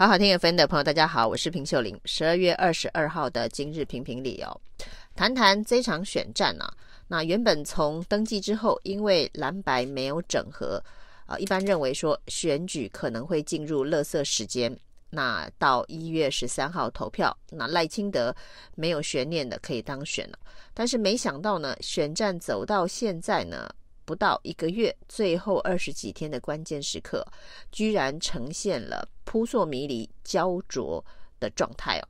好好听 FM 的朋友，大家好，我是平秀玲。十二月二十二号的今日评评理哦，谈谈这场选战啊。那原本从登记之后，因为蓝白没有整合，啊，一般认为说选举可能会进入垃圾时间。那到一月十三号投票，那赖清德没有悬念的可以当选了。但是没想到呢，选战走到现在呢。不到一个月，最后二十几天的关键时刻，居然呈现了扑朔迷离、焦灼的状态哦。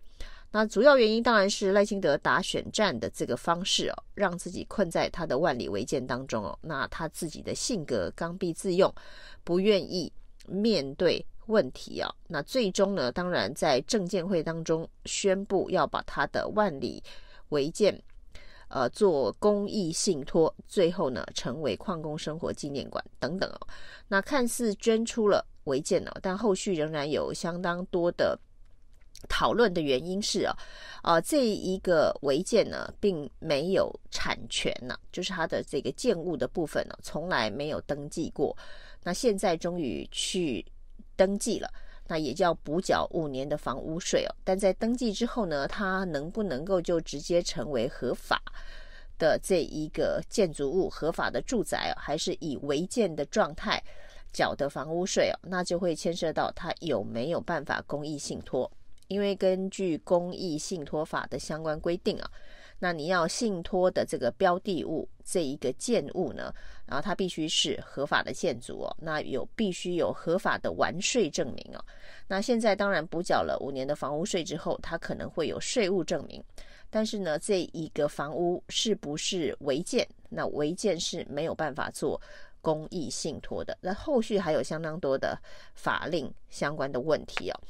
那主要原因当然是赖清德打选战的这个方式哦，让自己困在他的万里违建当中哦。那他自己的性格刚愎自用，不愿意面对问题啊。那最终呢，当然在证监会当中宣布要把他的万里违建。呃，做公益信托，最后呢，成为矿工生活纪念馆等等哦。那看似捐出了违建哦，但后续仍然有相当多的讨论的原因是啊，呃，这一个违建呢，并没有产权呢，就是它的这个建物的部分呢，从来没有登记过。那现在终于去登记了。那也叫补缴五年的房屋税哦，但在登记之后呢，它能不能够就直接成为合法的这一个建筑物、合法的住宅哦，还是以违建的状态缴的房屋税哦？那就会牵涉到它有没有办法公益信托，因为根据公益信托法的相关规定啊。那你要信托的这个标的物，这一个建物呢，然后它必须是合法的建筑哦，那有必须有合法的完税证明哦。那现在当然补缴了五年的房屋税之后，它可能会有税务证明，但是呢，这一个房屋是不是违建？那违建是没有办法做公益信托的。那后续还有相当多的法令相关的问题哦。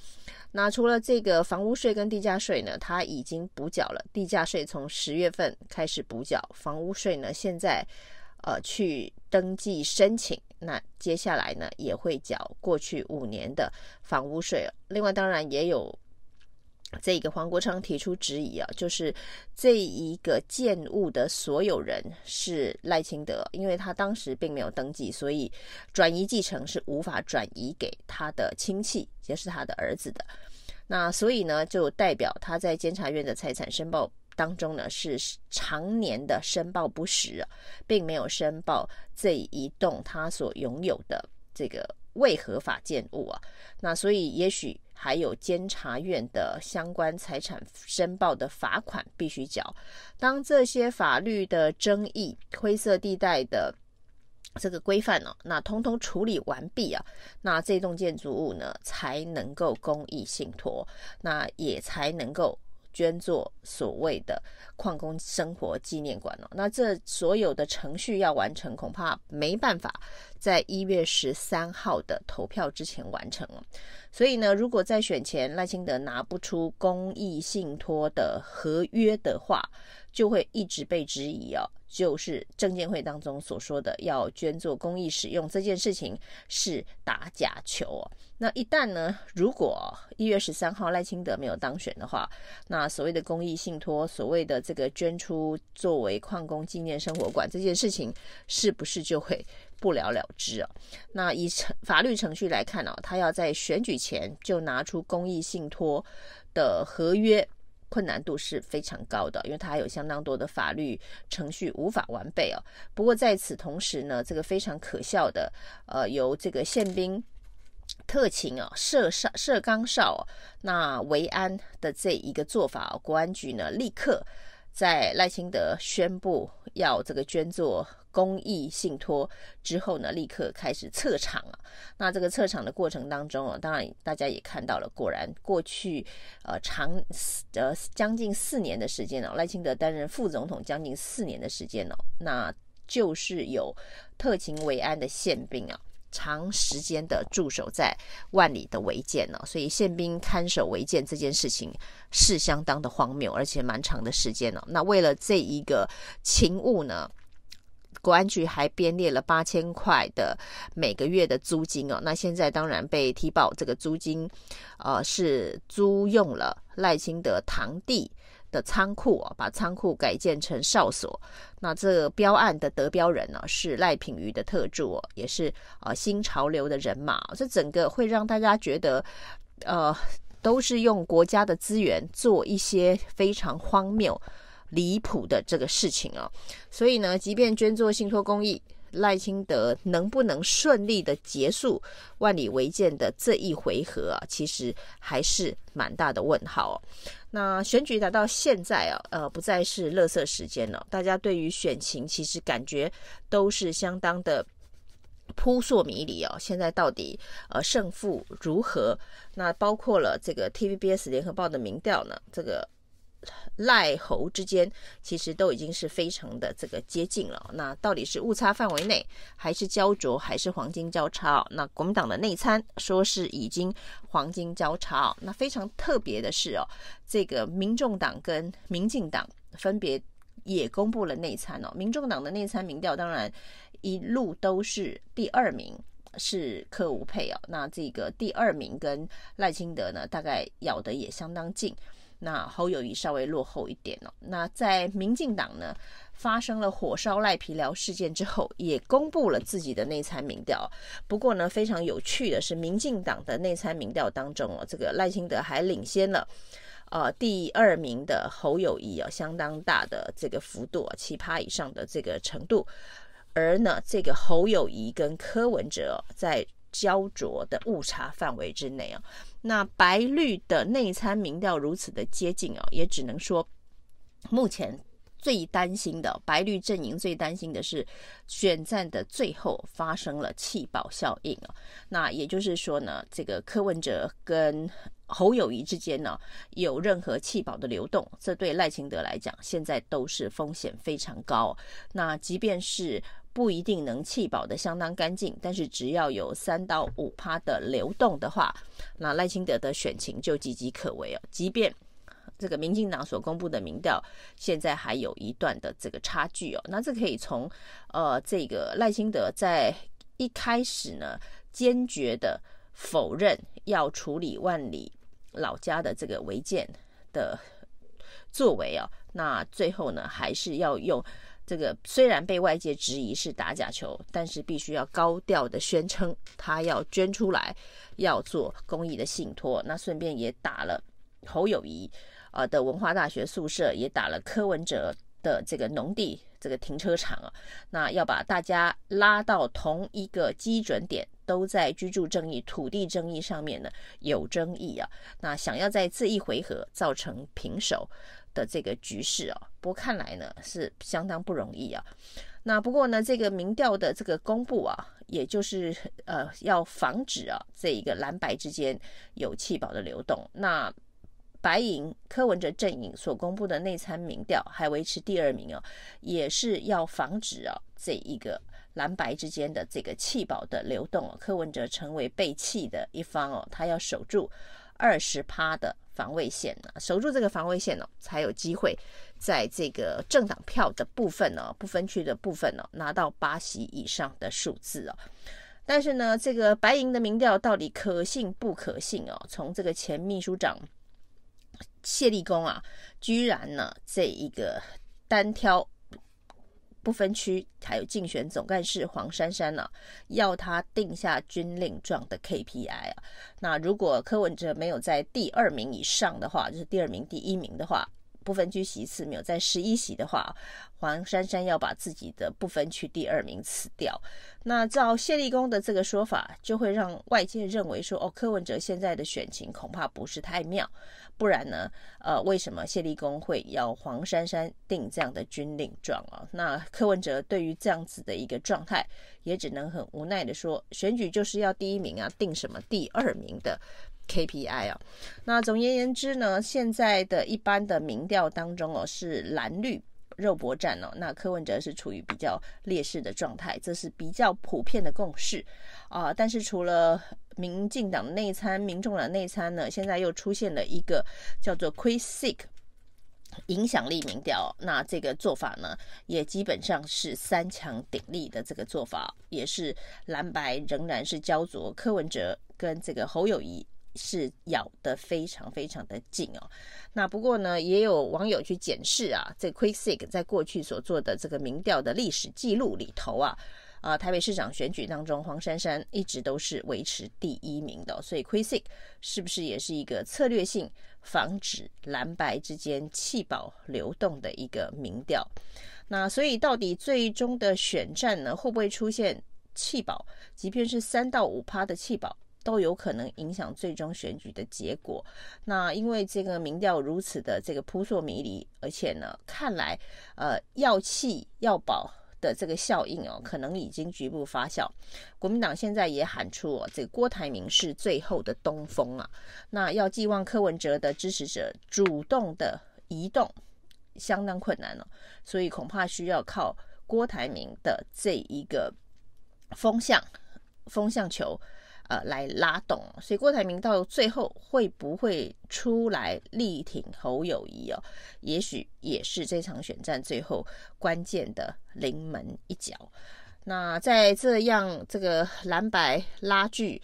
那除了这个房屋税跟地价税呢，它已经补缴了。地价税从十月份开始补缴，房屋税呢现在呃去登记申请，那接下来呢也会缴过去五年的房屋税。另外，当然也有这个黄国昌提出质疑啊，就是这一个建物的所有人是赖清德，因为他当时并没有登记，所以转移继承是无法转移给他的亲戚，也是他的儿子的。那所以呢，就代表他在监察院的财产申报当中呢，是常年的申报不实，并没有申报这一栋他所拥有的这个未合法建物啊。那所以也许还有监察院的相关财产申报的罚款必须缴。当这些法律的争议、灰色地带的。这个规范呢、哦，那通通处理完毕啊，那这栋建筑物呢才能够公益信托，那也才能够捐作所谓的矿工生活纪念馆哦。那这所有的程序要完成，恐怕没办法在一月十三号的投票之前完成了。所以呢，如果在选前赖清德拿不出公益信托的合约的话，就会一直被质疑哦。就是证监会当中所说的要捐做公益使用这件事情是打假球哦。那一旦呢，如果一月十三号赖清德没有当选的话，那所谓的公益信托，所谓的这个捐出作为矿工纪念生活馆这件事情，是不是就会不了了之啊？那以程法律程序来看呢，他要在选举前就拿出公益信托的合约。困难度是非常高的，因为它还有相当多的法律程序无法完备哦。不过在此同时呢，这个非常可笑的，呃，由这个宪兵特勤啊、射哨、射岗哨那维安的这一个做法，国安局呢立刻在赖清德宣布要这个捐做。公益信托之后呢，立刻开始测场啊。那这个测场的过程当中啊，当然大家也看到了，果然过去呃长呃将近四年的时间哦，赖清德担任副总统将近四年的时间哦，那就是有特勤维安的宪兵啊，长时间的驻守在万里的违建呢，所以宪兵看守违建这件事情是相当的荒谬，而且蛮长的时间哦。那为了这一个勤务呢，国安局还编列了八千块的每个月的租金哦，那现在当然被踢爆，这个租金，呃，是租用了赖清德堂弟的仓库，把仓库改建成哨所。那这个标案的得标人呢，是赖品妤的特助，也是呃新潮流的人马，这整个会让大家觉得。呃，都是用国家的资源做一些非常荒谬、离谱的这个事情哦。所以呢，即便捐做信托公益，赖清德能不能顺利的结束万里违建的这一回合啊，其实还是蛮大的问号哦。那选举来到现在啊，呃，不再是垃圾时间了。大家对于选情其实感觉都是相当的扑朔迷离哦。现在到底呃胜负如何？那包括了这个 TVBS 联合报的民调呢，这个。赖侯之间其实都已经是非常的这个接近了，那到底是误差范围内，还是焦灼，还是黄金交叉？那国民党的内参说是已经黄金交叉。那非常特别的是哦，这个民众党跟民进党分别也公布了内参哦。民众党的内参民调当然一路都是第二名是柯吴佩哦，那这个第二名跟赖清德呢，大概咬得也相当近。那侯友宜稍微落后一点哦。那在民进党呢，发生了火烧赖皮寮事件之后，也公布了自己的内参民调。不过呢，非常有趣的是，民进党的内参民调当中哦，这个赖清德还领先了，呃，第二名的侯友宜啊，相当大的这个幅度啊，七趴以上的这个程度。而呢，这个侯友宜跟柯文哲在焦灼的误差范围之内啊。那白绿的内参民调如此的接近啊，也只能说，目前最担心的白绿阵营最担心的是选战的最后发生了弃保效应啊。那也就是说呢，这个柯文哲跟侯友宜之间呢有任何弃保的流动，这对赖清德来讲现在都是风险非常高。那即便是不一定能弃保的相当干净，但是只要有三到五趴的流动的话，那赖清德的选情就岌岌可危哦。即便这个民进党所公布的民调现在还有一段的这个差距哦，那这可以从呃这个赖清德在一开始呢坚决的否认要处理万里老家的这个违建的作为哦，那最后呢还是要用。这个虽然被外界质疑是打假球，但是必须要高调的宣称他要捐出来，要做公益的信托。那顺便也打了侯友谊呃的文化大学宿舍，也打了柯文哲的这个农地这个停车场啊。那要把大家拉到同一个基准点，都在居住正义、土地正义上面呢有争议啊。那想要在这一回合造成平手。的这个局势啊，不过看来呢是相当不容易啊。那不过呢，这个民调的这个公布啊，也就是呃要防止啊这一个蓝白之间有弃保的流动。那白银柯文哲阵营所公布的内参民调还维持第二名哦，也是要防止啊这一个蓝白之间的这个弃保的流动哦。柯文哲成为被弃的一方哦，他要守住二十趴的。防卫线啊，守住这个防卫线呢，才有机会在这个政党票的部分呢，不分区的部分呢，拿到八席以上的数字哦。但是呢，这个白银的民调到底可信不可信哦？从这个前秘书长谢立功啊，居然呢，这一个单挑。不分区，还有竞选总干事黄珊珊呢、啊，要他定下军令状的 KPI 啊。那如果柯文哲没有在第二名以上的话，就是第二名、第一名的话，不分区席次没有在十一席的话，黄珊珊要把自己的不分区第二名辞掉。那照谢立功的这个说法，就会让外界认为说，哦，柯文哲现在的选情恐怕不是太妙。不然呢？呃，为什么谢立功会要黄珊珊定这样的军令状啊？那柯文哲对于这样子的一个状态，也只能很无奈的说，选举就是要第一名啊，定什么第二名的 KPI 啊？那总而言之呢，现在的一般的民调当中哦，是蓝绿肉搏战哦，那柯文哲是处于比较劣势的状态，这是比较普遍的共识啊。但是除了民进党内参、民众党内参呢，现在又出现了一个叫做 quick sick 影响力民调。那这个做法呢，也基本上是三强鼎立的这个做法，也是蓝白仍然是焦灼，柯文哲跟这个侯友谊是咬得非常非常的紧哦。那不过呢，也有网友去检视啊，这 QuickSick 在过去所做的这个民调的历史记录里头啊。啊，台北市长选举当中，黄珊珊一直都是维持第一名的，所以 QuickSick 是不是也是一个策略性防止蓝白之间弃保流动的一个民调？那所以到底最终的选战呢，会不会出现弃保？即便是三到五趴的弃保，都有可能影响最终选举的结果。那因为这个民调如此的这个扑朔迷离，而且呢，看来呃要弃要保。的这个效应哦，可能已经局部发酵。国民党现在也喊出哦，这个郭台铭是最后的东风啊。那要寄望柯文哲的支持者主动的移动，相当困难了哦。所以恐怕需要靠郭台铭的这一个风向风向球。呃，来拉动，所以郭台铭到最后会不会出来力挺侯友谊哦？也许也是这场选战最后关键的临门一脚。那在这样这个蓝白拉锯、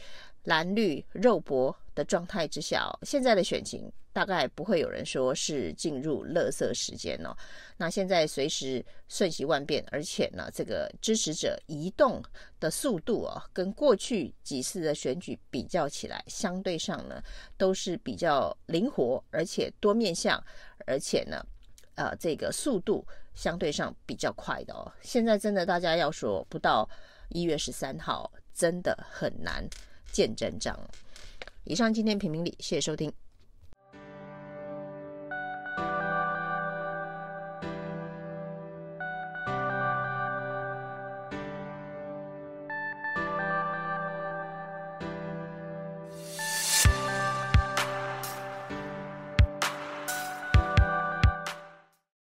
蓝绿肉搏的状态之下，现在的选情。大概不会有人说是进入垃圾时间哦。那现在随时瞬息万变，而且呢，这个支持者移动的速度啊，跟过去几次的选举比较起来，相对上呢都是比较灵活，而且多面向，而且呢，呃，这个速度相对上比较快的哦。现在真的大家要说不到一月十三号，真的很难见真章。以上今天评评理，谢谢收听。